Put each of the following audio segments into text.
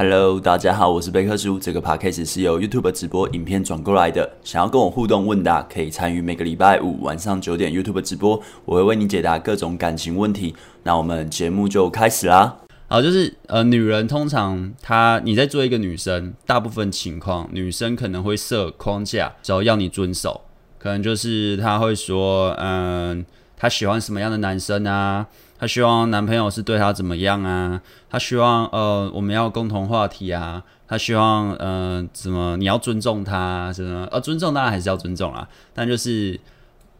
Hello，大家好，我是贝克叔。这个 podcast 是由 YouTube 直播影片转过来的。想要跟我互动问答，可以参与每个礼拜五晚上九点 YouTube 直播，我会为你解答各种感情问题。那我们节目就开始啦。好，就是呃，女人通常她你在做一个女生，大部分情况女生可能会设框架，只要要你遵守，可能就是她会说，嗯、她喜欢什么样的男生啊？她希望男朋友是对她怎么样啊？她希望呃我们要共同话题啊？她希望呃怎么你要尊重她什么？呃尊重当然还是要尊重啦，但就是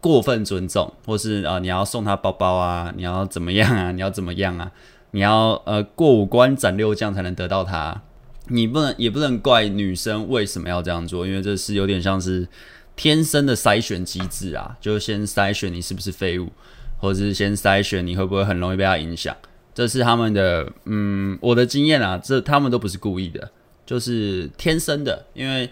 过分尊重，或是呃你要送她包包啊？你要怎么样啊？你要怎么样啊？你要呃过五关斩六将才能得到她，你不能也不能怪女生为什么要这样做，因为这是有点像是天生的筛选机制啊，就先筛选你是不是废物。或者是先筛选你会不会很容易被他影响，这是他们的，嗯，我的经验啊，这他们都不是故意的，就是天生的。因为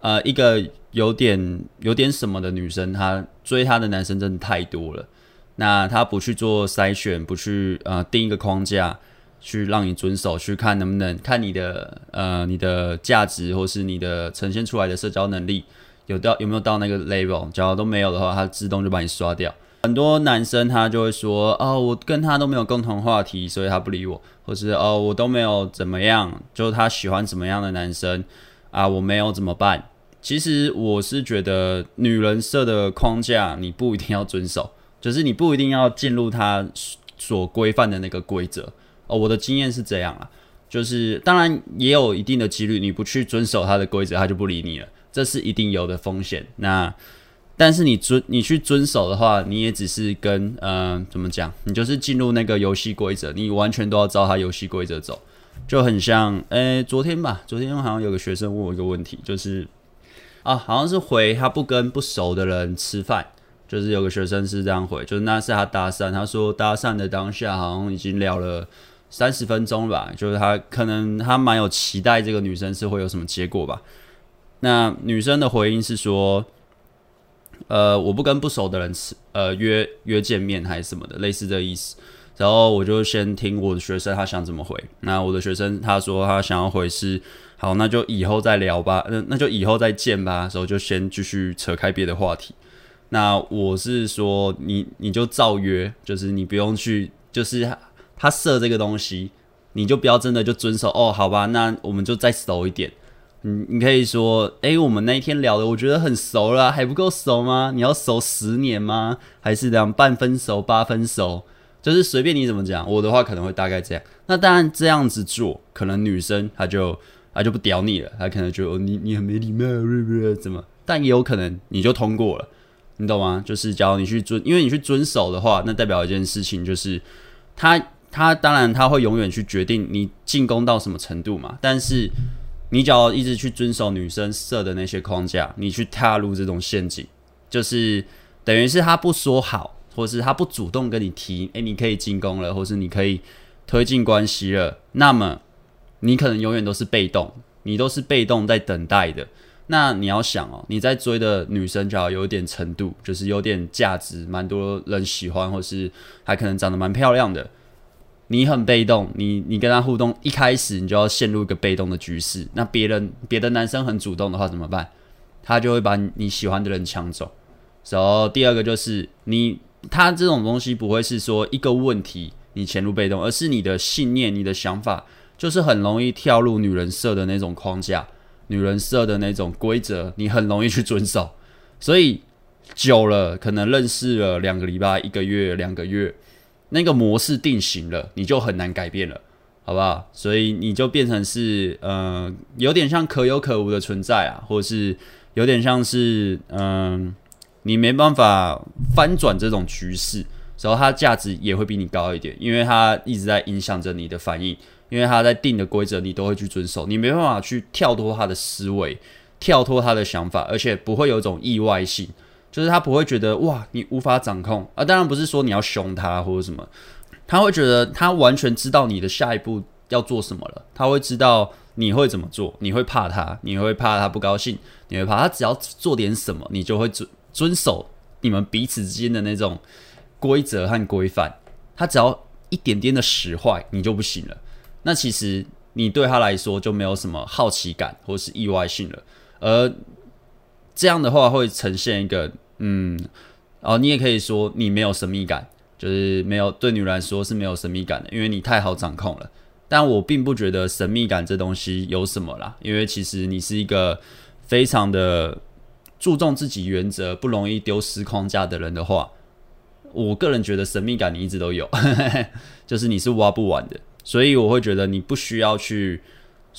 呃，一个有点有点什么的女生，她追她的男生真的太多了，那她不去做筛选，不去呃定一个框架，去让你遵守，去看能不能看你的呃你的价值，或是你的呈现出来的社交能力有到有没有到那个 level，假如都没有的话，她自动就把你刷掉。很多男生他就会说，哦，我跟他都没有共同话题，所以他不理我，或是哦，我都没有怎么样，就他喜欢什么样的男生啊，我没有怎么办？其实我是觉得女人设的框架你不一定要遵守，就是你不一定要进入他所规范的那个规则。哦，我的经验是这样啊，就是当然也有一定的几率，你不去遵守他的规则，他就不理你了，这是一定有的风险。那但是你遵你去遵守的话，你也只是跟呃怎么讲，你就是进入那个游戏规则，你完全都要照他游戏规则走，就很像诶、昨天吧，昨天好像有个学生问我一个问题，就是啊，好像是回他不跟不熟的人吃饭，就是有个学生是这样回，就是那是他搭讪，他说搭讪的当下好像已经聊了三十分钟吧，就是他可能他蛮有期待这个女生是会有什么结果吧，那女生的回应是说。呃，我不跟不熟的人吃，呃，约约见面还是什么的，类似这个意思。然后我就先听我的学生他想怎么回。那我的学生他说他想要回是，好，那就以后再聊吧，那那就以后再见吧。然后就先继续扯开别的话题。那我是说，你你就照约，就是你不用去，就是他设这个东西，你就不要真的就遵守。哦，好吧，那我们就再熟一点。你你可以说，哎、我们那一天聊的，我觉得很熟了，还不够熟吗？你要熟十年吗？还是这样半分熟、八分熟？就是随便你怎么讲。我的话可能会大概这样。那当然这样子做，可能女生她就 她就不屌你了，她可能觉得你你很没礼貌，怎么？但也有可能你就通过了，你懂吗？就是假如你去遵，因为你去遵守的话，那代表一件事情，就是他他当然他会永远去决定你进攻到什么程度嘛，但是。你只要一直去遵守女生设的那些框架，你去踏入这种陷阱，就是等于是他不说好，或是他不主动跟你提，诶、你可以进攻了，或是你可以推进关系了，那么你可能永远都是被动，你都是被动在等待的。那你要想哦，你在追的女生，只要有点程度，就是有点价值，蛮多人喜欢，或是还可能长得蛮漂亮的。你很被动，你你跟他互动，一开始你就要陷入一个被动的局势。那别人别的男生很主动的话怎么办？他就会把你喜欢的人抢走。然后第二个就是你，他这种东西不会是说一个问题你潜入被动，而是你的信念、你的想法，就是很容易跳入女人设的那种框架、女人设的那种规则，你很容易去遵守。所以久了，可能认识了两个礼拜、一个月、两个月。那个模式定型了，你就很难改变了，好不好？所以你就变成是，呃，有点像可有可无的存在啊，或者是有点像是，嗯、你没办法翻转这种局势，然后它价值也会比你高一点，因为它一直在影响着你的反应，因为它在定的规则你都会去遵守，你没办法去跳脱它的思维，跳脱它的想法，而且不会有一种意外性。就是他不会觉得哇，你无法掌控啊。当然不是说你要凶他或者什么，他会觉得他完全知道你的下一步要做什么了。他会知道你会怎么做，你会怕他，你会怕他不高兴，你会怕他只要做点什么，你就会遵遵守你们彼此之间的那种规则和规范。他只要一点点的使坏，你就不行了。那其实你对他来说就没有什么好奇感或是意外性了。而这样的话会呈现一个，嗯，哦，你也可以说你没有神秘感，就是没有对女人来说是没有神秘感的，因为你太好掌控了。但我并不觉得神秘感这东西有什么啦，因为其实你是一个非常的注重自己原则、不容易丢失框架的人的话，我个人觉得神秘感你一直都有，就是你是挖不完的，所以我会觉得你不需要去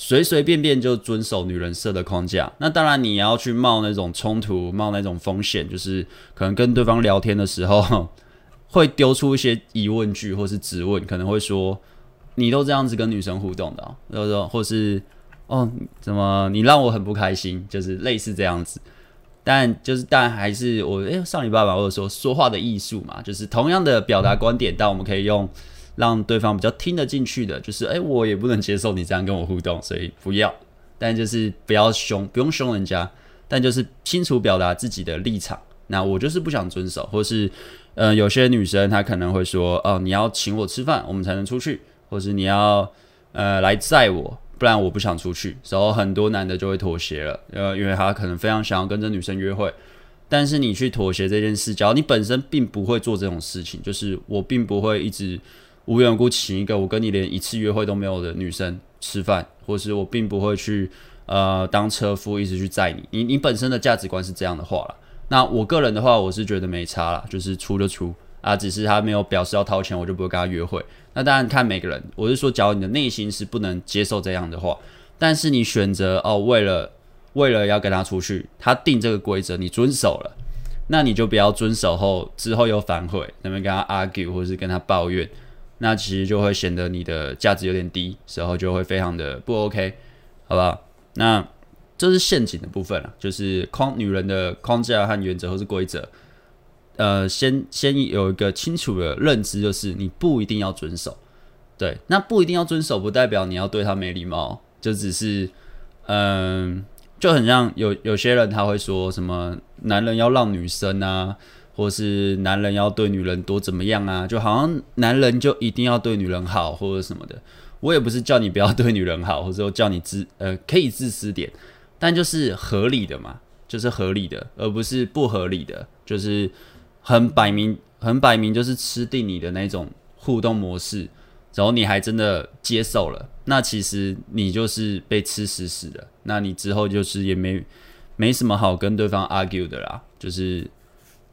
随随便便就遵守女人设的框架。那当然你要去冒那种冲突、冒那种风险，就是可能跟对方聊天的时候 会丢出一些疑问句或是质问，可能会说。你都这样子跟女生互动的，或者说，或是哦，怎么你让我很不开心，就是类似这样子。但就是，但还是我诶、欸，上礼拜吧，或者说说话的艺术嘛，就是同样的表达观点，但我们可以用让对方比较听得进去的，就是诶、我也不能接受你这样跟我互动，所以不要。但就是不要凶，不用凶人家，但就是清楚表达自己的立场。那我就是不想遵守，或是嗯、呃，有些女生她可能会说，哦，你要请我吃饭，我们才能出去。或是你要呃来载我，不然我不想出去。然后很多男的就会妥协了，呃，因为他可能非常想要跟这女生约会，但是你去妥协这件事，只要你本身并不会做这种事情，就是我并不会一直无缘无故请一个我跟你连一次约会都没有的女生吃饭，或是我并不会去呃当车夫一直去载你。你你本身的价值观是这样的话了，那我个人的话，我是觉得没差啦，就是出就出啊，只是他没有表示要掏钱，我就不会跟他约会。那当然看每个人，我是说，假如你的内心是不能接受这样的话，但是你选择哦，为了为了要跟他出去，他定这个规则，你遵守了，那你就不要遵守后之后又反悔，那边跟他 argue 或是跟他抱怨，那其实就会显得你的价值有点低，时候就会非常的不 OK，好不好？那这是陷阱的部分了，就是框女人的框架和原则或是规则。呃，先先有一个清楚的认知，就是你不一定要遵守。对，那不一定要遵守，不代表你要对他没礼貌，就只是，嗯、就很像有有些人他会说什么男人要让女生啊，或是男人要对女人多怎么样啊，就好像男人就一定要对女人好或者什么的。我也不是叫你不要对女人好，或者说叫你自呃可以自私点，但就是合理的嘛，就是合理的，而不是不合理的，就是。很摆明，很摆明就是吃定你的那种互动模式，然后你还真的接受了，那其实你就是被吃死死的，那你之后就是也没没什么好跟对方 argue 的啦。就是，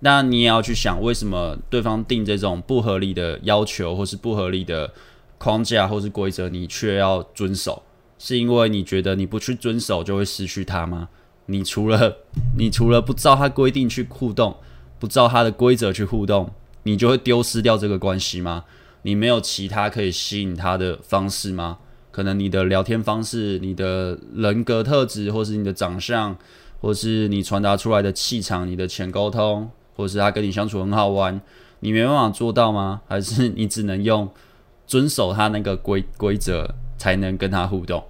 那你也要去想，为什么对方定这种不合理的要求，或是不合理的框架，或是规则，你却要遵守？是因为你觉得你不去遵守就会失去他吗？你除了 你除了不照他规定去互动，不照他的规则去互动，你就会丢失掉这个关系吗？你没有其他可以吸引他的方式吗？可能你的聊天方式、你的人格特质，或是你的长相，或是你传达出来的气场、你的浅沟通，或是他跟你相处很好玩，你没办法做到吗？还是你只能用遵守他那个规规则才能跟他互动？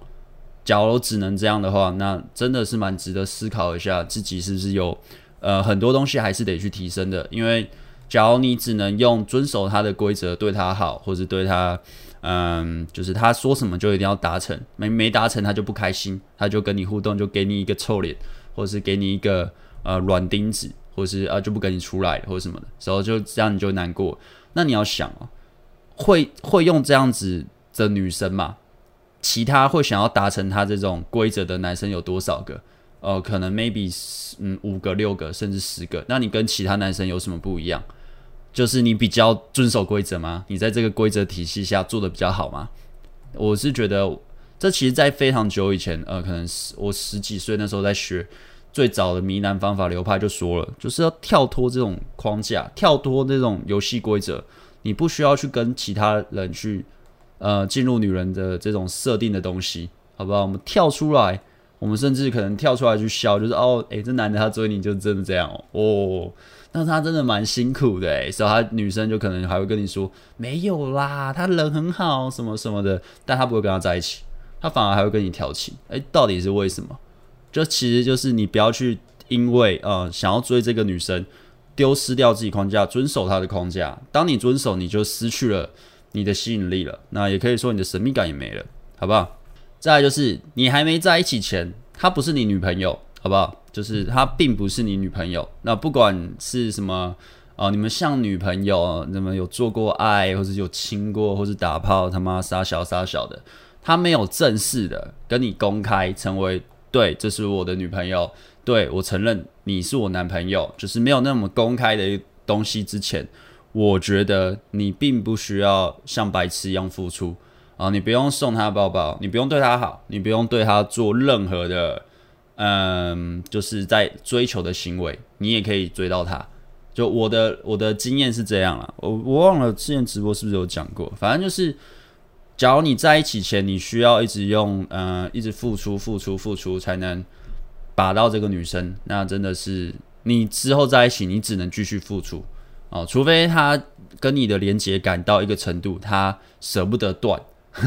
假如只能这样的话，那真的是蛮值得思考一下，自己是不是有。呃，很多东西还是得去提升的，因为假如你只能用遵守他的规则对他好，或者对他，嗯，就是他说什么就一定要达成，没没达成他就不开心，他就跟你互动，就给你一个臭脸，或是给你一个呃软钉子，或是啊就不跟你出来，或者什么的，时候就这样你就难过。那你要想哦，会会用这样子的女生嘛？其他会想要达成他这种规则的男生有多少个？呃，可能 maybe 嗯五个六个甚至十个，那你跟其他男生有什么不一样？就是你比较遵守规则吗？你在这个规则体系下做得比较好吗？我是觉得这其实，在非常久以前，呃，可能是我十几岁那时候在学最早的谜男方法流派就说了，就是要跳脱这种框架，跳脱这种游戏规则，你不需要去跟其他人去呃进入女人的这种设定的东西，好不好？我们跳出来。我们甚至可能跳出来去笑，就是哦，诶，这男的他追你就真的这样哦，哦，那他真的蛮辛苦的诶，所以他女生就可能还会跟你说没有啦，他人很好，什么什么的，但他不会跟他在一起，他反而还会跟你调情，诶，到底是为什么？就其实就是你不要去因为呃想要追这个女生，丢失掉自己框架，遵守她的框架。当你遵守，你就失去了你的吸引力了，那也可以说你的神秘感也没了，好不好？再来就是你还没在一起前，她不是你女朋友，好不好？就是她并不是你女朋友。那不管是什么哦，你们像女朋友，你们有做过爱，或者有亲过，或是打炮，他妈傻小傻小的，她没有正式的跟你公开成为对，这是我的女朋友，对，我承认你是我男朋友，就是没有那么公开的东西之前。我觉得你并不需要像白痴一样付出啊！你不用送他包包，你不用对他好，你不用对他做任何的，嗯，就是在追求的行为，你也可以追到他。就我的我的经验是这样了，我我忘了之前直播是不是有讲过？反正就是，假如你在一起前，你需要一直用，嗯，一直付出付出付出才能把到这个女生，那真的是你之后在一起，你只能继续付出。哦，除非她跟你的连接感到一个程度，她舍不得断，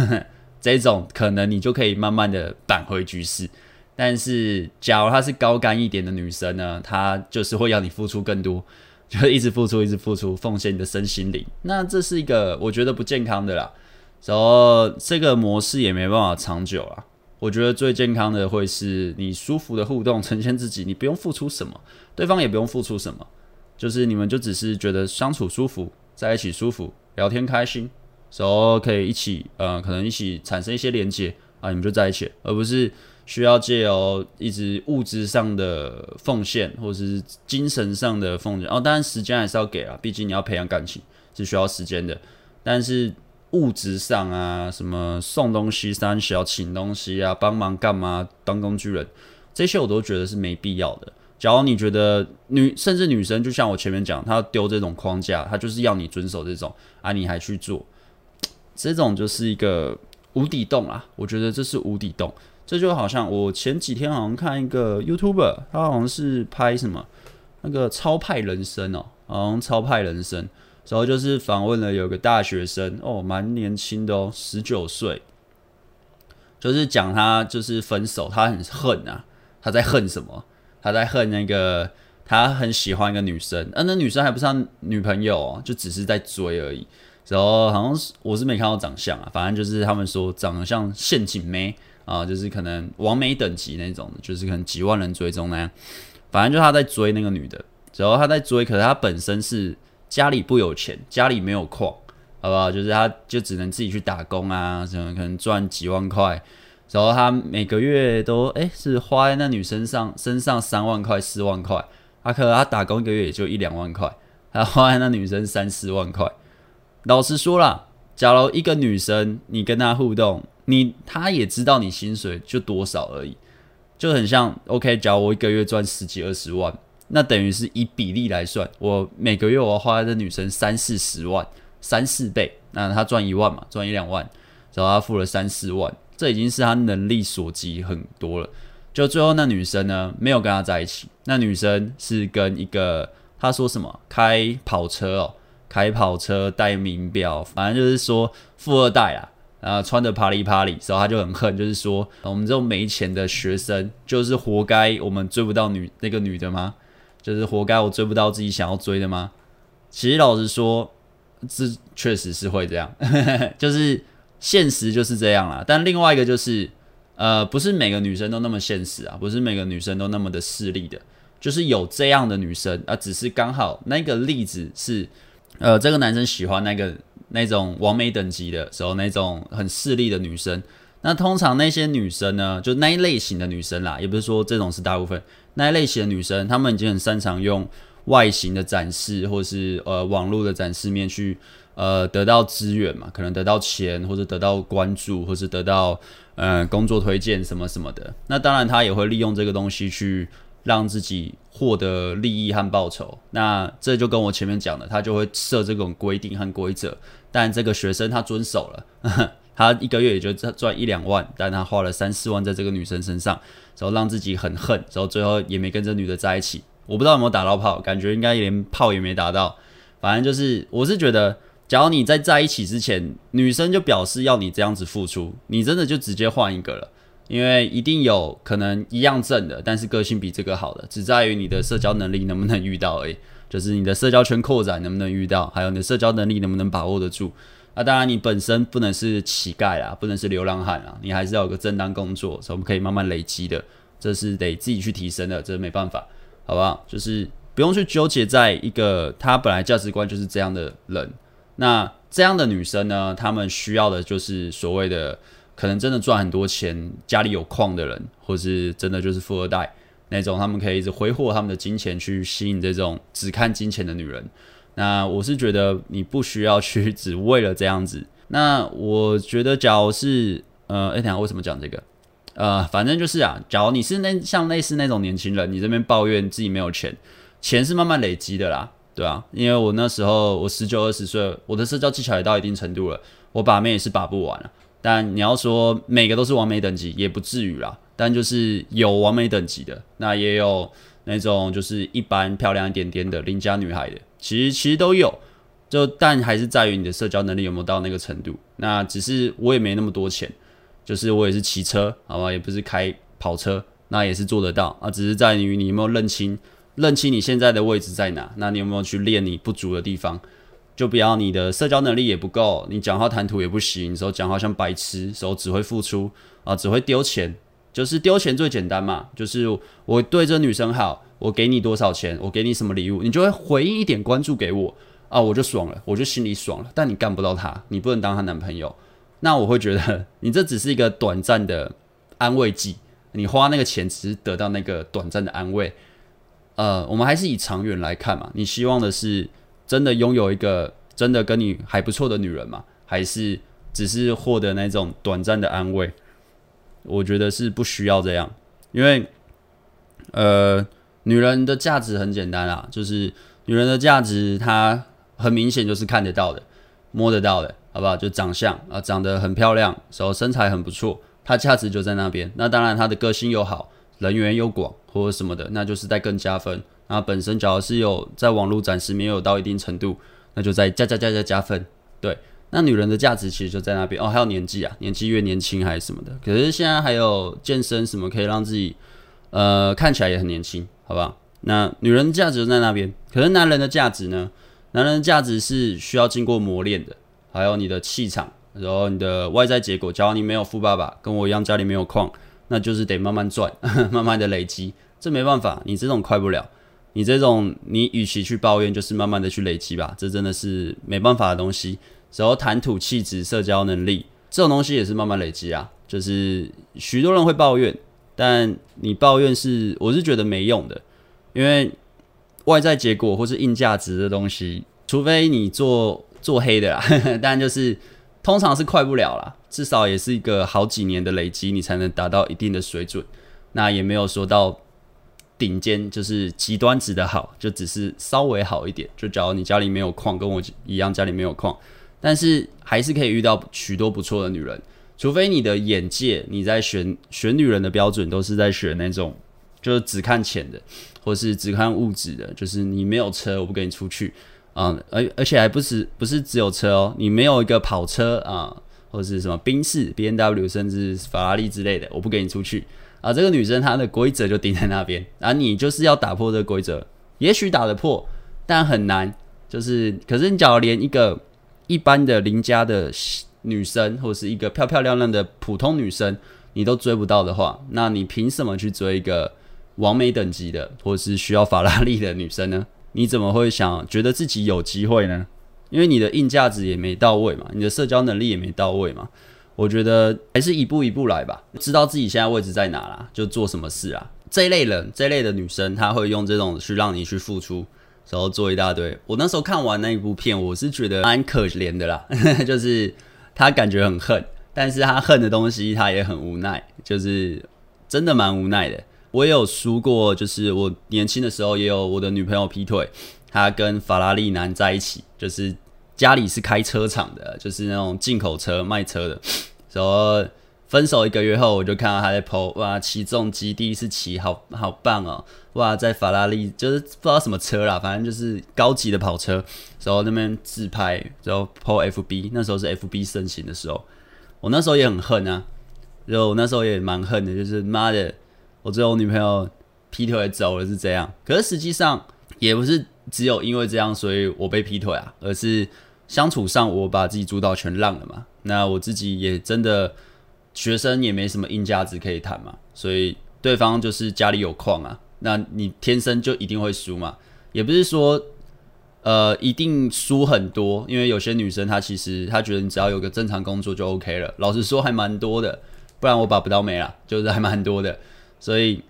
这种可能你就可以慢慢的扳回局势。但是，假如她是高干一点的女生呢，她就是会要你付出更多，就一直付出，一直付出，奉献你的身心灵。那这是一个我觉得不健康的啦，然后这个模式也没办法长久啦。我觉得最健康的会是你舒服的互动，呈现自己，你不用付出什么，对方也不用付出什么。就是你们就只是觉得相处舒服，在一起舒服，聊天开心，然后可以一起，呃，可能一起产生一些连接啊，你们就在一起，而不是需要借由一直物质上的奉献，或者是精神上的奉献。哦，当然时间还是要给啊，毕竟你要培养感情是需要时间的。但是物质上啊，什么送东西、三小请东西啊，帮忙干嘛，当工具人，这些我都觉得是没必要的。假如你觉得女，甚至女生，就像我前面讲，她丢这种框架，她就是要你遵守这种啊，你还去做，这种就是一个无底洞啊！我觉得这是无底洞。这就好像我前几天好像看一个 YouTuber，他好像是拍什么那个超派人生哦，好像超派人生，然后就是访问了有个大学生哦，蛮年轻的哦，十九岁，就是讲他就是分手，他很恨啊，他在恨什么？他在恨那个，他很喜欢一个女生，啊，那女生还不是他女朋友哦，就只是在追而已。然后好像是我是没看到长相啊，反正就是他们说长得像陷阱妹啊，就是可能网美等级那种，就是可能几万人追踪那样。反正就他在追那个女的，然后他在追，可是他本身是家里不有钱，家里没有矿，好不好？就是他就只能自己去打工啊，什么可能赚几万块。然后他每个月都哎是花在那女生上身上三万块四万块，他可能他打工一个月也就一两万块，他花在那女生三四万块。老实说啦，假如一个女生你跟她互动，你她也知道你薪水就多少而已，就很像 OK。假如我一个月赚十几二十万，那等于是以比例来算，我每个月我要花这女生三四十万，三四倍，那她赚一万嘛，赚一两万，然后她付了三四万。这已经是他能力所及很多了。就最后那女生呢，没有跟他在一起。那女生是跟一个他说什么开跑车哦，开跑车戴名表，反正就是说富二代啊。然后穿的啪里啪里，然后他就很恨，就是说我们这种没钱的学生，就是活该我们追不到女那个女的吗？就是活该我追不到自己想要追的吗？其实老实说，这确实是会这样，就是。现实就是这样啦，但另外一个就是，呃，不是每个女生都那么现实啊，不是每个女生都那么的势利的，就是有这样的女生啊，只是刚好那个例子是，呃，这个男生喜欢那个那种完美等级的时候，那种很势利的女生。那通常那些女生呢，就那一类型的女生啦，也不是说这种是大部分，那一类型的女生，她们已经很擅长用外形的展示，或是呃网络的展示面去。呃，得到资源嘛，可能得到钱，或者得到关注，或是得到呃工作推荐什么什么的。那当然，她也会利用这个东西去让自己获得利益和报酬。那这就跟我前面讲的，她就会设这种规定和规则。但这个学生他遵守了，呵呵，他一个月也就赚一两万，但他花了三四万在这个女生身上，然后让自己很恨，然后最后也没跟这女的在一起。我不知道有没有打到炮，感觉应该连炮也没打到。反正就是，我是觉得。假如你在在一起之前，女生就表示要你这样子付出，你真的就直接换一个了，因为一定有可能一样正的，但是个性比这个好的，只在于你的社交能力能不能遇到而已，就是你的社交圈扩展能不能遇到，还有你的社交能力能不能把握得住。啊、当然你本身不能是乞丐啦，不能是流浪汉啦，你还是要有个正当工作，所以我们可以慢慢累积的，这是得自己去提升的，这没办法，好不好？就是不用去纠结在一个他本来价值观就是这样的人，那这样的女生呢，她们需要的就是所谓的可能真的赚很多钱，家里有矿的人，或是真的就是富二代。那种他们可以一直挥霍他们的金钱去吸引这种只看金钱的女人，那我是觉得你不需要去只为了这样子。那我觉得，假如是呃，哎，等下为什么讲这个？呃，反正就是啊，假如你是那像类似那种年轻人，你这边抱怨自己没有钱，钱是慢慢累积的啦，对啊，因为我那时候我十九二十岁，我的社交技巧也到一定程度了，我把妹也是把不完了。但你要说每个都是完美等级，也不至于啦。但就是有完美等级的，那也有那种就是一般漂亮一点点的邻家女孩的，其实其实都有，就但还是在于你的社交能力有没有到那个程度。那只是我也没那么多钱，就是我也是骑车，好吧，也不是开跑车，那也是做得到啊。只是在于你有没有认清认清你现在的位置在哪，那你有没有去练你不足的地方？就不要你的社交能力也不够，你讲话谈吐也不行，时候讲话像白痴，时候只会付出啊，只会丢钱。就是丢钱最简单嘛，就是我对这女生好，我给你多少钱，我给你什么礼物，你就会回应一点关注给我啊，我就爽了，我就心里爽了。但你干不到他，你不能当她男朋友，那我会觉得你这只是一个短暂的安慰剂，你花那个钱只是得到那个短暂的安慰。呃，我们还是以长远来看嘛，你希望的是真的拥有一个真的跟你还不错的女人嘛，还是只是获得那种短暂的安慰？我觉得是不需要这样，因为，呃，女人的价值很简单啊，就是女人的价值，她很明显就是看得到的、摸得到的，好不好？就长相啊，长得很漂亮，然后身材很不错，她价值就在那边。那当然，她的个性又好，人缘又广，或者什么的，那就是在更加分。那本身假如是有在网络展示没有到一定程度，那就在加加加加加分，对。那女人的价值其实就在那边哦，还有年纪啊，年纪越年轻还是什么的。可是现在还有健身什么可以让自己呃看起来也很年轻，好吧？那女人的价值就在那边，可是男人的价值呢？男人的价值是需要经过磨练的，还有你的气场，然后你的外在结果。假如你没有富爸爸，跟我一样家里没有矿，那就是得慢慢赚，慢慢的累积。这没办法，你这种快不了。你这种你与其去抱怨，就是慢慢的去累积吧。这真的是没办法的东西。然后谈吐、气质、社交能力这种东西也是慢慢累积啊。就是许多人会抱怨，但你抱怨是，我是觉得没用的，因为外在结果或是硬价值的东西，除非你做做黑的啦，但就是通常是快不了啦，至少也是一个好几年的累积，你才能达到一定的水准。那也没有说到顶尖，就是极端值的好，就只是稍微好一点。就假如你家里没有矿，跟我一样家里没有矿。但是还是可以遇到许多不错的女人，除非你的眼界，你在选选女人的标准都是在选那种就是只看钱的，或是只看物质的，就是你没有车，我不跟你出去啊，而、而且还不是不是只有车哦，你没有一个跑车啊，或是什么宾士、B N W，甚至法拉利之类的，我不跟你出去啊。这个女生她的规则就定在那边，啊，你就是要打破这个规则，也许打得破，但很难，就是可是你假如连一个。一般的邻家的女生，或者是一个漂漂亮亮的普通女生，你都追不到的话，那你凭什么去追一个完美等级的，或者是需要法拉利的女生呢？你怎么会想觉得自己有机会呢？因为你的硬价值也没到位嘛，你的社交能力也没到位嘛。我觉得还是一步一步来吧，知道自己现在位置在哪啦，就做什么事啊。这一类人，这一类的女生，她会用这种去让你去付出。然后做一大堆。我那时候看完那一部片，我是觉得蛮可怜的啦，就是他感觉很恨，但是他恨的东西他也很无奈，就是真的蛮无奈的。我也有输过，就是我年轻的时候也有我的女朋友劈腿，她跟法拉利男在一起，就是家里是开车厂的，就是那种进口车卖车的，然后。分手一个月后，我就看到他在 po，哇，骑重机第一次骑，好好棒哦！哇，在法拉利就是不知道什么车啦，反正就是高级的跑车。然后那边自拍，然后 po FB，那时候是 FB 盛行的时候，我那时候也很恨啊，然后我那时候也蛮恨的，就是妈的，我最后女朋友劈腿走了是这样。可是实际上也不是只有因为这样，所以我被劈腿啊，而是相处上我把自己主导权让了嘛，那我自己也真的学生也没什么硬价值可以谈嘛，所以对方就是家里有矿啊，那你天生就一定会输嘛，也不是说呃一定输很多，因为有些女生她其实她觉得你只要有个正常工作就 OK 了，老实说还蛮多的，不然我把不到妹啦，就是还蛮多的，所以。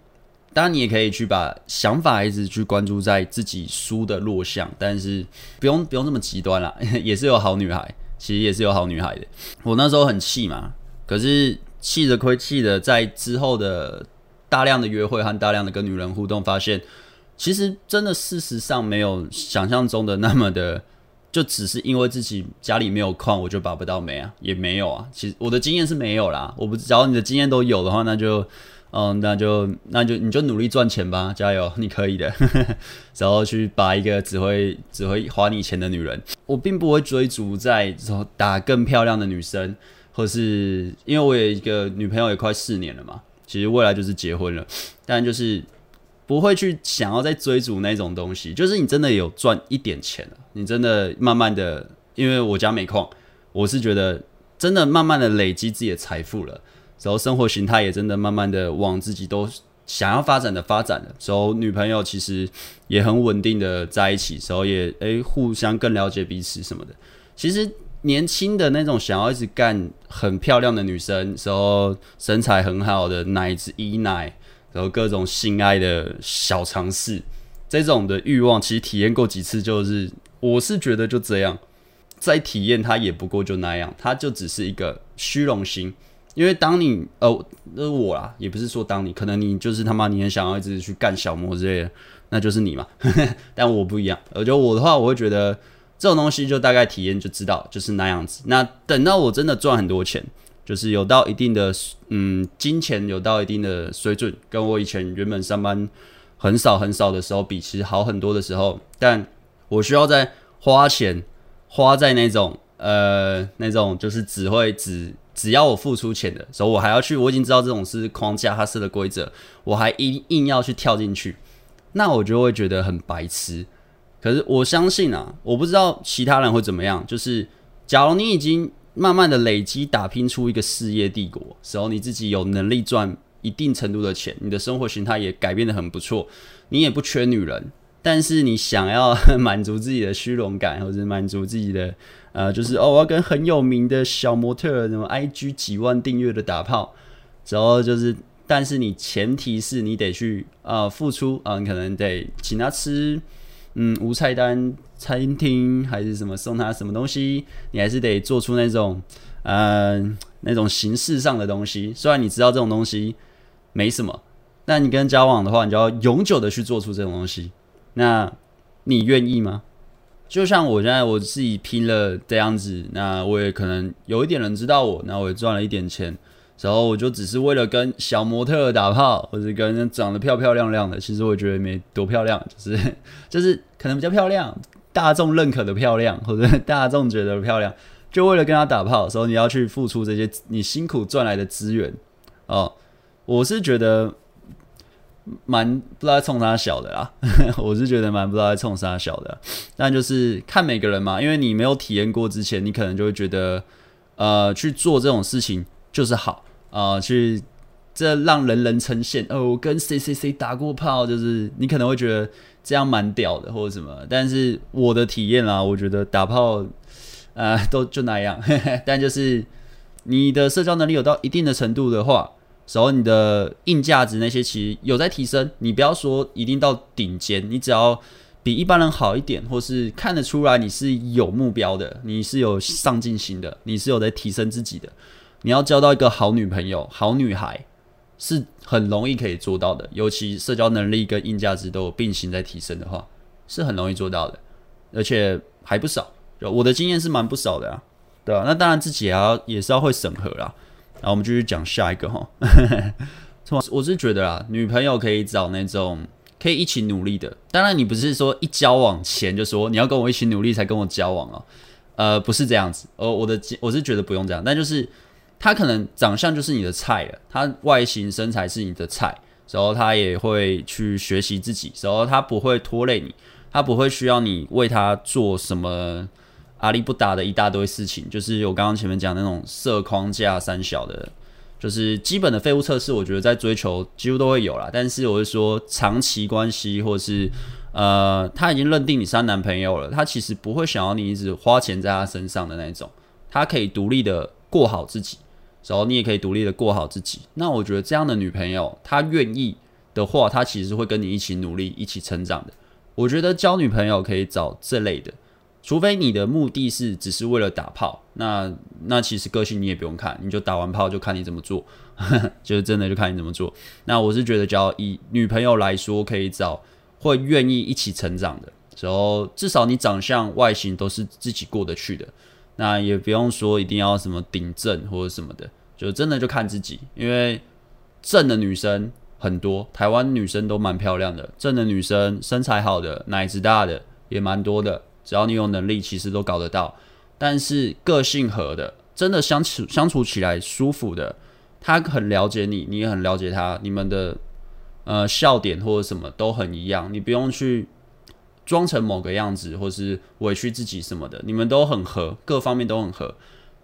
当然，你也可以去把想法一直去关注在自己输的弱项，但是不用不用这么极端啦，也是有好女孩，其实也是有好女孩的。我那时候很气嘛，可是气着亏气的，在之后的大量的约会和大量的跟女人互动，发现其实真的事实上没有想象中的那么的，就只是因为自己家里没有矿，我就把不到煤啊，也没有啊。其实我的经验是没有啦，我不知道你的经验都有的话，那就。嗯，那就那就你就努力赚钱吧，加油，你可以的。然后去把一个只会只会花你钱的女人，我并不会追逐在说打更漂亮的女生，或是因为我有一个女朋友也快四年了嘛，其实未来就是结婚了，但就是不会去想要再追逐那种东西。就是你真的有赚一点钱了，你真的慢慢的，因为我家没矿，我是觉得真的慢慢的累积自己的财富了。然后生活形态也真的慢慢的往自己都想要发展的发展了。时候女朋友其实也很稳定的在一起，时候也诶互相更了解彼此什么的。其实年轻的那种想要一直干很漂亮的女生，时候身材很好的奶子一奶，然后各种性爱的小尝试，这种的欲望其实体验过几次，就是我是觉得就这样，再体验它也不过就那样，它就只是一个虚荣心。因为当你呃，那我啦，也不是说当你，可能你就是他妈，你很想要一直去干小模之类的，那就是你嘛。但我不一样，我觉得我的话，我会觉得这种东西就大概体验就知道，就是那样子。那等到我真的赚很多钱，就是有到一定的嗯金钱有到一定的水准，跟我以前原本上班很少很少的时候比，其实好很多的时候，但我需要在花钱花在那种呃那种就是只会只。只要我付出钱的时候，我还要去，我已经知道这种是框架，它是的规则，我还硬硬要去跳进去，那我就会觉得很白痴。可是我相信啊，我不知道其他人会怎么样。就是假如你已经慢慢的累积，打拼出一个事业帝国，时候你自己有能力赚一定程度的钱，你的生活形态也改变的很不错，你也不缺女人，但是你想要满足自己的虚荣感，或者满足自己的。呃，就是哦，我要跟很有名的小模特，什么 IG 几万订阅的打炮，然后就是，但是你前提是你得去啊、呃、付出啊、你可能得请他吃，嗯，无菜单餐厅还是什么送他什么东西，你还是得做出那种呃那种形式上的东西。虽然你知道这种东西没什么，但你跟人交往的话，你就要永久的去做出这种东西。那你愿意吗？就像我现在我自己拼了这样子，那我也可能有一点人知道我，那我也赚了一点钱，然后我就只是为了跟小模特打炮，或者跟长得漂漂亮亮的，其实我觉得没多漂亮，就是 就是可能比较漂亮，大众认可的漂亮，或者大众觉得漂亮，就为了跟他打炮的时候，你要去付出这些你辛苦赚来的资源哦，我是觉得。蛮不知道冲啥小的啦，我是觉得蛮不知道冲啥小的，但就是看每个人嘛，因为你没有体验过之前，你可能就会觉得，呃，去做这种事情就是好啊、去这让人人称羡哦，我跟谁谁谁打过炮，就是你可能会觉得这样蛮屌的或者什么，但是我的体验啊，我觉得打炮，呃，都就那样，但就是你的社交能力有到一定的程度的话。然后你的硬价值那些其实有在提升，你不要说一定到顶尖，你只要比一般人好一点，或是看得出来你是有目标的，你是有上进心的，你是有在提升自己的。你要交到一个好女朋友、好女孩是很容易可以做到的，尤其社交能力跟硬价值都有并行在提升的话，是很容易做到的，而且还不少。就我的经验是蛮不少的啊，对吧？那当然自己也要也是要会审核啦。然后我们继续讲下一个哈，我是觉得啊，女朋友可以找那种可以一起努力的。当然，你不是说一交往前就说你要跟我一起努力才跟我交往哦，呃，不是这样子。呃，我的我是觉得不用这样，但就是他可能长相就是你的菜了，他外形身材是你的菜，然后他也会去学习自己，然后他不会拖累你，他不会需要你为他做什么。阿里不达的一大堆事情，就是我刚刚前面讲那种设框架三小的，就是基本的废物测试，我觉得在追求几乎都会有啦。但是我是说长期关系，或是呃，他已经认定你是他男朋友了，他其实不会想要你一直花钱在他身上的那种，他可以独立的过好自己，然后你也可以独立的过好自己。那我觉得这样的女朋友，她愿意的话，她其实会跟你一起努力，一起成长的。我觉得交女朋友可以找这类的。除非你的目的是只是为了打炮，那那其实个性你也不用看，你就打完炮就看你怎么做，就是真的就看你怎么做。那我是觉得，只要以女朋友来说，可以找会愿意一起成长的，然后至少你长相、外形都是自己过得去的。那也不用说一定要什么顶正或者什么的，就真的就看自己，因为正的女生很多，台湾女生都蛮漂亮的，正的女生身材好的、奶子大的也蛮多的。只要你有能力，其实都搞得到。但是个性合的，真的相处相处起来舒服的，他很了解你，你也很了解他，你们的呃笑点或者什么都很一样，你不用去装成某个样子，或是委屈自己什么的，你们都很合，各方面都很合。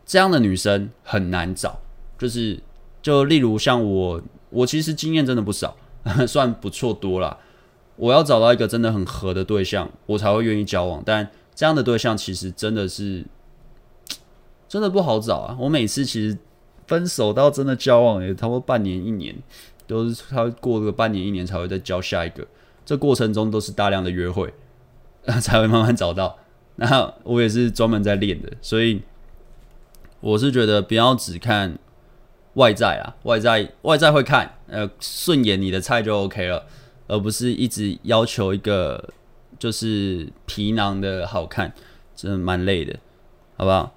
这样的女生很难找，就是就例如像我，我其实经验真的不少，算不错多了。我要找到一个真的很合的对象，我才会愿意交往。但这样的对象其实真的是 真的不好找啊！我每次其实分手到真的交往也差不多半年一年，都是他过个半年一年才会再交下一个。这过程中都是大量的约会，才会慢慢找到。那我也是专门在练的，所以我是觉得不要只看外在啊，外在外在会看，呃，顺眼你的菜就 OK 了。而不是一直要求一个就是皮囊的好看，真的蛮累的，好不好？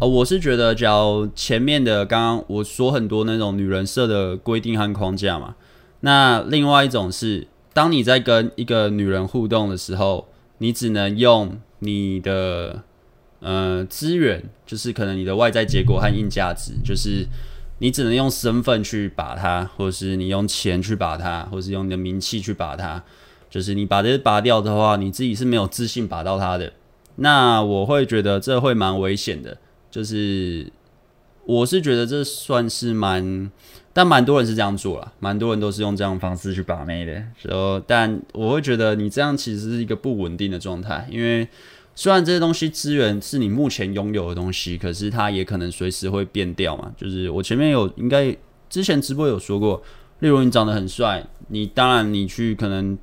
哦，我是觉得，只要前面的刚刚我说很多那种女人设的规定和框架嘛，那另外一种是，当你在跟一个女人互动的时候，你只能用你的呃资源，就是可能你的外在结果和硬价值，就是。你只能用身份去把它，或是你用钱去把它，或是用你的名气去把它。就是你把这些拔掉的话，你自己是没有自信拔到它的。那我会觉得这会蛮危险的。就是我是觉得这算是蛮，但蛮多人是这样做了，蛮多人都是用这样方式去把妹的。然后，但我会觉得你这样其实是一个不稳定的状态，因为。虽然这些东西资源是你目前拥有的东西，可是它也可能随时会变掉嘛。就是我前面有应该之前直播有说过，例如你长得很帅，你当然你去可能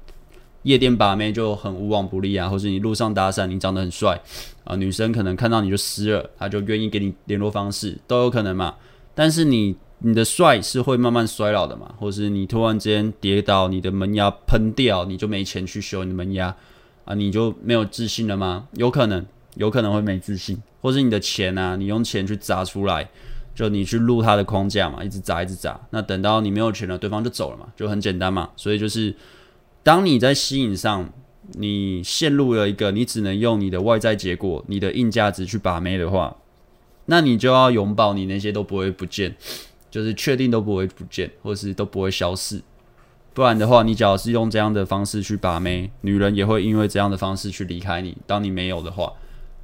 夜店把妹就很无往不利啊，或是你路上搭讪，你长得很帅啊，女生可能看到你就湿了，她就愿意给你联络方式，都有可能嘛。但是你你的帅是会慢慢衰老的嘛，或是你突然间跌倒，你的门牙喷掉，你就没钱去修你的门牙。啊，你就没有自信了吗？有可能，有可能会没自信，或是你的钱啊，你用钱去砸出来，就你去录他的框架嘛，一直砸，一直砸。那等到你没有钱了，对方就走了嘛，就很简单嘛。所以就是，当你在吸引上，你陷入了一个你只能用你的外在结果、你的硬价值去把妹的话，那你就要拥抱你那些都不会不见，就是确定都不会不见，或是都不会消失。不然的话，你只要是用这样的方式去把妹，女人也会因为这样的方式去离开你。当你没有的话，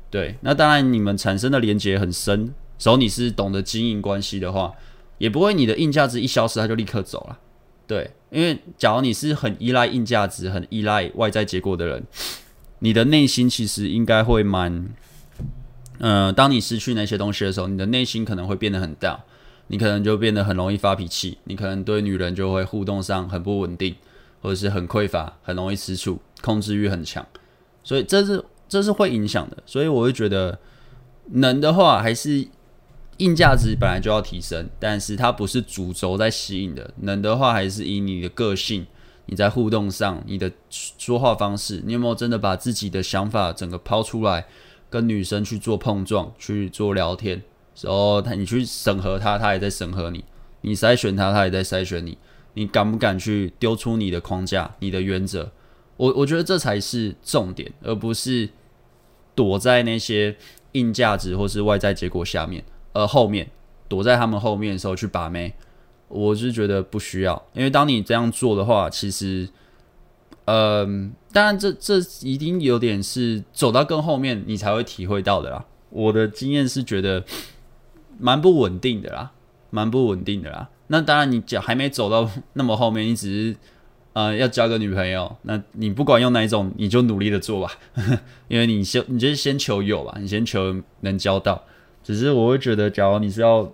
对，那当然你们产生的连接很深。所以你是懂得经营关系的话，也不会你的硬价值一消失，他就立刻走了。对，因为假如你是很依赖硬价值、很依赖外在结果的人，你的内心其实应该会蛮……嗯、当你失去那些东西的时候，你的内心可能会变得很大。你可能就变得很容易发脾气，你可能对女人就会互动上很不稳定，或者是很匮乏，很容易吃醋，控制欲很强，所以这是这是会影响的。所以我会觉得，能的话还是硬价值本来就要提升，但是它不是主轴在吸引的。能的话还是以你的个性，你在互动上，你的说话方式，你有没有真的把自己的想法整个抛出来，跟女生去做碰撞，去做聊天。时候他，你去审核他，他也在审核你；你筛选他，他也在筛选你。你敢不敢去丢出你的框架、你的原则？我我觉得这才是重点，而不是躲在那些硬价值或是外在结果下面，而后面躲在他们后面的时候去把妹。我是觉得不需要，因为当你这样做的话，其实嗯，当然这这一定有点是走到更后面你才会体会到的啦。我的经验是觉得蛮不稳定的啦，蛮不稳定的啦。那当然你讲还没走到 那么后面，你只是呃要交个女朋友，那你不管用哪一种，你就努力的做吧，因为你先你就是先求有吧，你先求能交到。只是我会觉得，假如你是要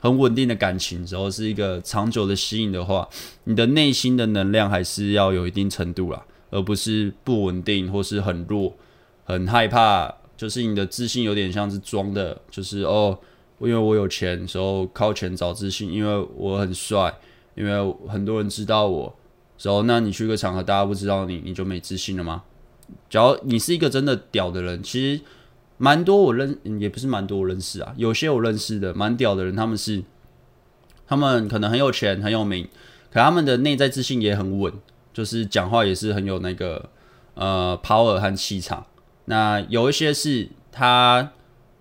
很稳定的感情，然后是一个长久的吸引的话，你的内心的能量还是要有一定程度啦，而不是不稳定或是很弱，很害怕。就是你的自信有点像是装的，就是哦，因为我有钱，时候靠钱找自信，因为我很帅，因为很多人知道我，时候那你去个场合，大家不知道你，你就没自信了吗？只要你是一个真的屌的人，其实。蛮多我认，也不是蛮多我认识啊，有些我认识的蛮屌的人，他们是，他们可能很有钱很有名，可他们的内在自信也很稳，就是讲话也是很有那个呃 power 和气场。那有一些是他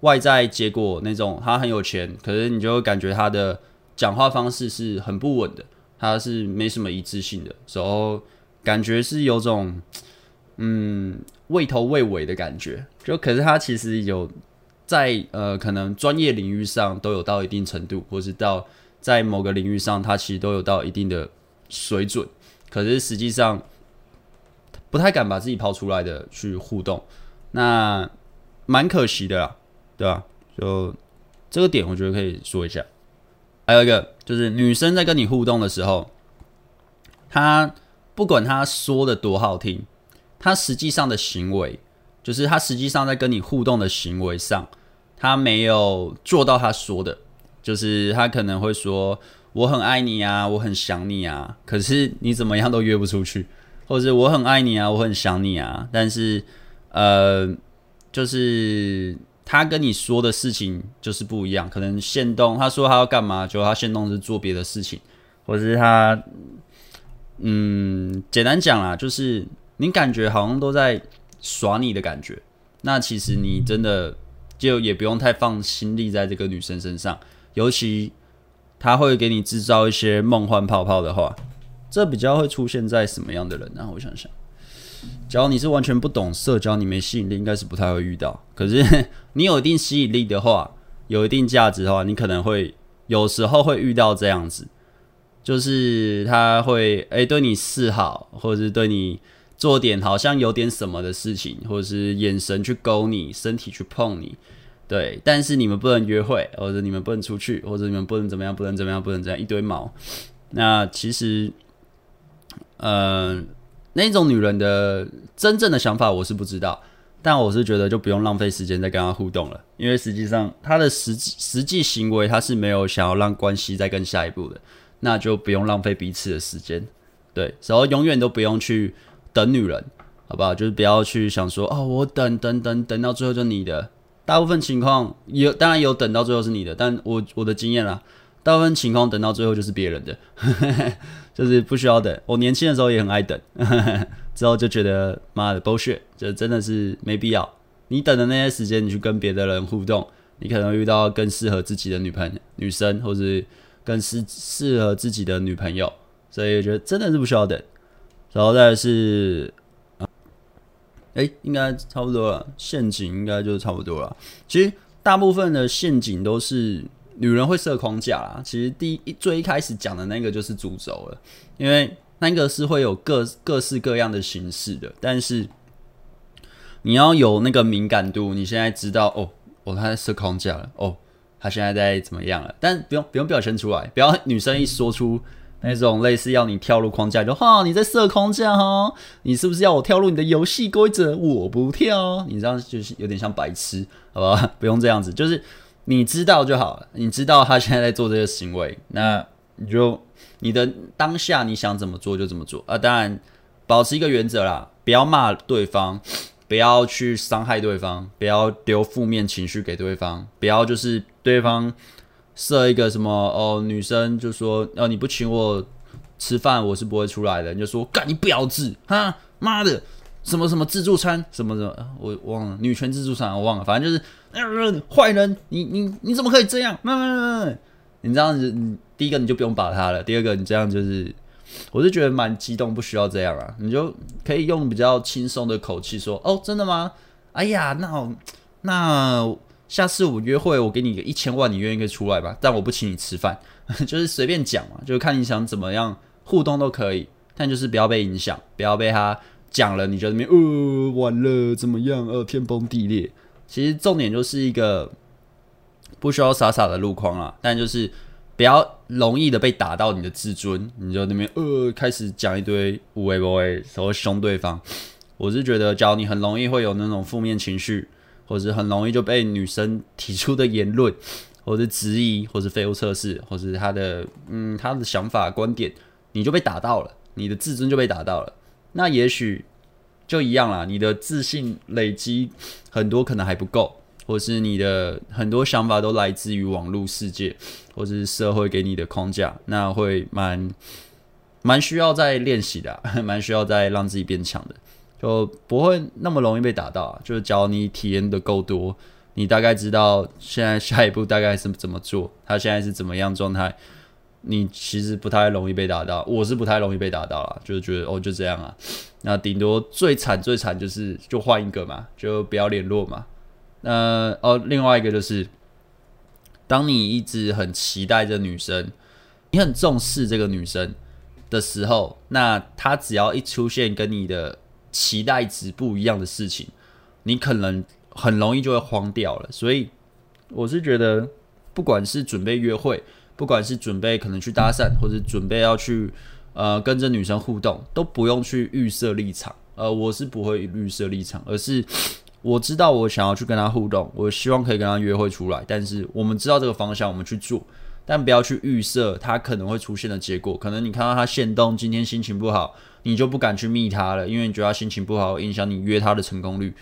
外在结果那种，他很有钱，可是你就会感觉他的讲话方式是很不稳的，他是没什么一致性的，时候感觉是有种。嗯，畏头畏尾的感觉，就可是他其实有在呃，可能专业领域上都有到一定程度，或是到在某个领域上，他其实都有到一定的水准。可是实际上不太敢把自己抛出来的去互动，那蛮可惜的啦，对吧？就这个点，我觉得可以说一下。还有一个就是女生在跟你互动的时候，她不管她说的多好听。她实际上的行为，就是她实际上在跟你互动的行为上，她没有做到她说的，就是她可能会说我很爱你啊，我很想你啊，可是你怎么样都约不出去，或者是我很爱你啊，我很想你啊，但是呃，就是他跟你说的事情就是不一样，可能限动他说他要干嘛，就他限动是做别的事情，或者是他，嗯，简单讲啦，就是。你感觉好像都在耍你的感觉，那其实你真的就也不用太放心力在这个女生身上，尤其她会给你制造一些梦幻泡泡的话，这比较会出现在什么样的人呢？我想想，假如你是完全不懂社交，你没吸引力，应该是不太会遇到。可是 你有一定吸引力的话，有一定价值的话，你可能会有时候会遇到这样子，就是他会诶、对你示好，或者是对你。做点好像有点什么的事情，或者是眼神去勾你，身体去碰你，对。但是你们不能约会，或者你们不能出去，或者你们不能怎么样，不能怎么样，不能怎样，一堆毛。那其实，呃，那种女人的真正的想法我是不知道，但我是觉得就不用浪费时间再跟她互动了，因为实际上她的实际实际行为，她是没有想要让关系再更下一步的，那就不用浪费彼此的时间，对。然后永远都不用去。等女人，好不好？就是不要去想说哦，我等等等等到最后就你的。大部分情况有，当然有等到最后是你的，但我我的经验啦，大部分情况等到最后就是别人的，就是不需要等。我年轻的时候也很爱等，之后就觉得妈的 bullshit，这真的是没必要。你等的那些时间，你去跟别的人互动，你可能遇到更适合自己的女朋友、女生，或是更适适合自己的女朋友，所以我觉得真的是不需要等。然后再是，哎、应该差不多了。陷阱应该就差不多了。其实大部分的陷阱都是女人会设框架啦。其实第一最一开始讲的那个就是主轴了，因为那个是会有各各式各样的形式的。但是你要有那个敏感度，你现在知道哦，哦，他在设框架了，哦，他现在在怎么样了？但不用不用表现出来，不要女生一说出。那种类似要你跳入框架，就哈你在设框架哈，你是不是要我跳入你的游戏规则？我不跳，你这样就是有点像白痴，好吧？不用这样子，就是你知道就好了。你知道他现在在做这个行为，那你就你的当下你想怎么做就怎么做啊。当然，保持一个原则啦，不要骂对方，不要去伤害对方，不要丢负面情绪给对方，不要就是对方。设一个什么哦？女生就说：“哦，你不请我吃饭，我是不会出来的。”你就说：“干你婊子！哈妈的，什么什么自助餐，什么什么，我忘了，女权自助餐我忘了，反正就是坏人。你你你怎么可以这样？嗯，你这样子，你第一个你就不用把他了。第二个，你这样就是我是觉得蛮激动，不需要这样啊，你就可以用比较轻松的口气说：“哦，真的吗？哎呀，那好那下次我约会，我给你个一千万，你愿意可以出来吧？但我不请你吃饭，就是随便讲嘛，就是看你想怎么样互动都可以，但就是不要被影响，不要被他讲了，你觉得那边呃完了怎么样？呃天崩地裂。其实重点就是一个不需要傻傻的路况啊，但就是。比较容易的被打到你的自尊，你就那边呃开始讲一堆无谓不谓，然后凶对方。我是觉得，假如你很容易会有那种负面情绪，或是很容易就被女生提出的言论，或是质疑，或是废物测试，或是他的嗯他的想法观点，你就被打到了，你的自尊就被打到了。那也许就一样啦，你的自信累积很多可能还不够。或是你的很多想法都来自于网络世界，或是社会给你的框架，那会蛮蛮需要再练习的，蛮需要再让自己变强的，就不会那么容易被打到。就是只要你体验的够多，你大概知道现在下一步大概是怎么做，他现在是怎么样状态，你其实不太容易被打到。我是不太容易被打到啦，就是觉得哦就这样啊，那顶多最惨最惨就是就换一个嘛，就不要联络嘛。那哦，另外一个就是，当你一直很期待着女生，你很重视这个女生的时候，那她只要一出现跟你的期待值不一样的事情，你可能很容易就会慌掉了。所以我是觉得，不管是准备约会，不管是准备可能去搭讪，或者准备要去呃跟着女生互动，都不用去预设立场。呃，我是不会预设立场，而是。我知道我想要去跟她互动，我希望可以跟她约会出来。但是我们知道这个方向，我们去做，但不要去预设她可能会出现的结果。可能你看到她现动，今天心情不好，你就不敢去密她了，因为你觉得她心情不好，影响你约她的成功率。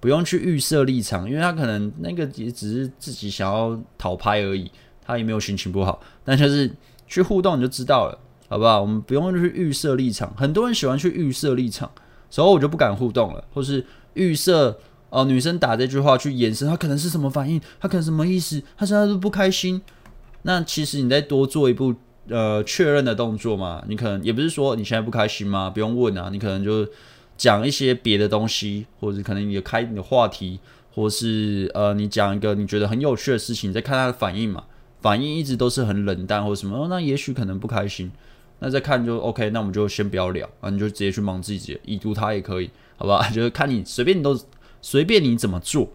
不用去预设立场，因为他可能那个也只是自己想要讨拍而已，他也没有心情不好。但就是去互动，你就知道了，好不好？我们不用去预设立场。很多人喜欢去预设立场，所以我就不敢互动了，或是预设。哦、呃，女生打这句话去延伸，她可能是什么反应？她可能什么意思？她现在都不开心。那其实你再多做一步呃确认的动作嘛，你可能也不是说你现在不开心吗？不用问啊，你可能就讲一些别的东西，或者可能你开你的话题，或是呃你讲一个你觉得很有趣的事情，你再看她的反应嘛。反应一直都是很冷淡或什么，那也许可能不开心。那再看就 OK，那我们就先不要聊啊，你就直接去忙自己，已读他也可以，好吧？就是看你随便你都。随便你怎么做，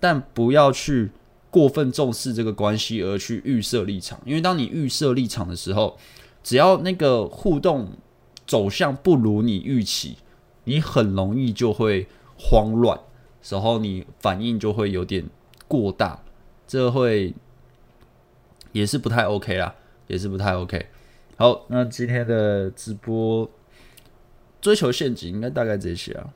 但不要去过分重视这个关系而去预设立场，因为当你预设立场的时候，只要那个互动走向不如你预期，你很容易就会慌乱，时候你反应就会有点过大，这会也是不太 OK 啦，也是不太 OK。好，那今天的直播追求陷阱应该大概这些啊。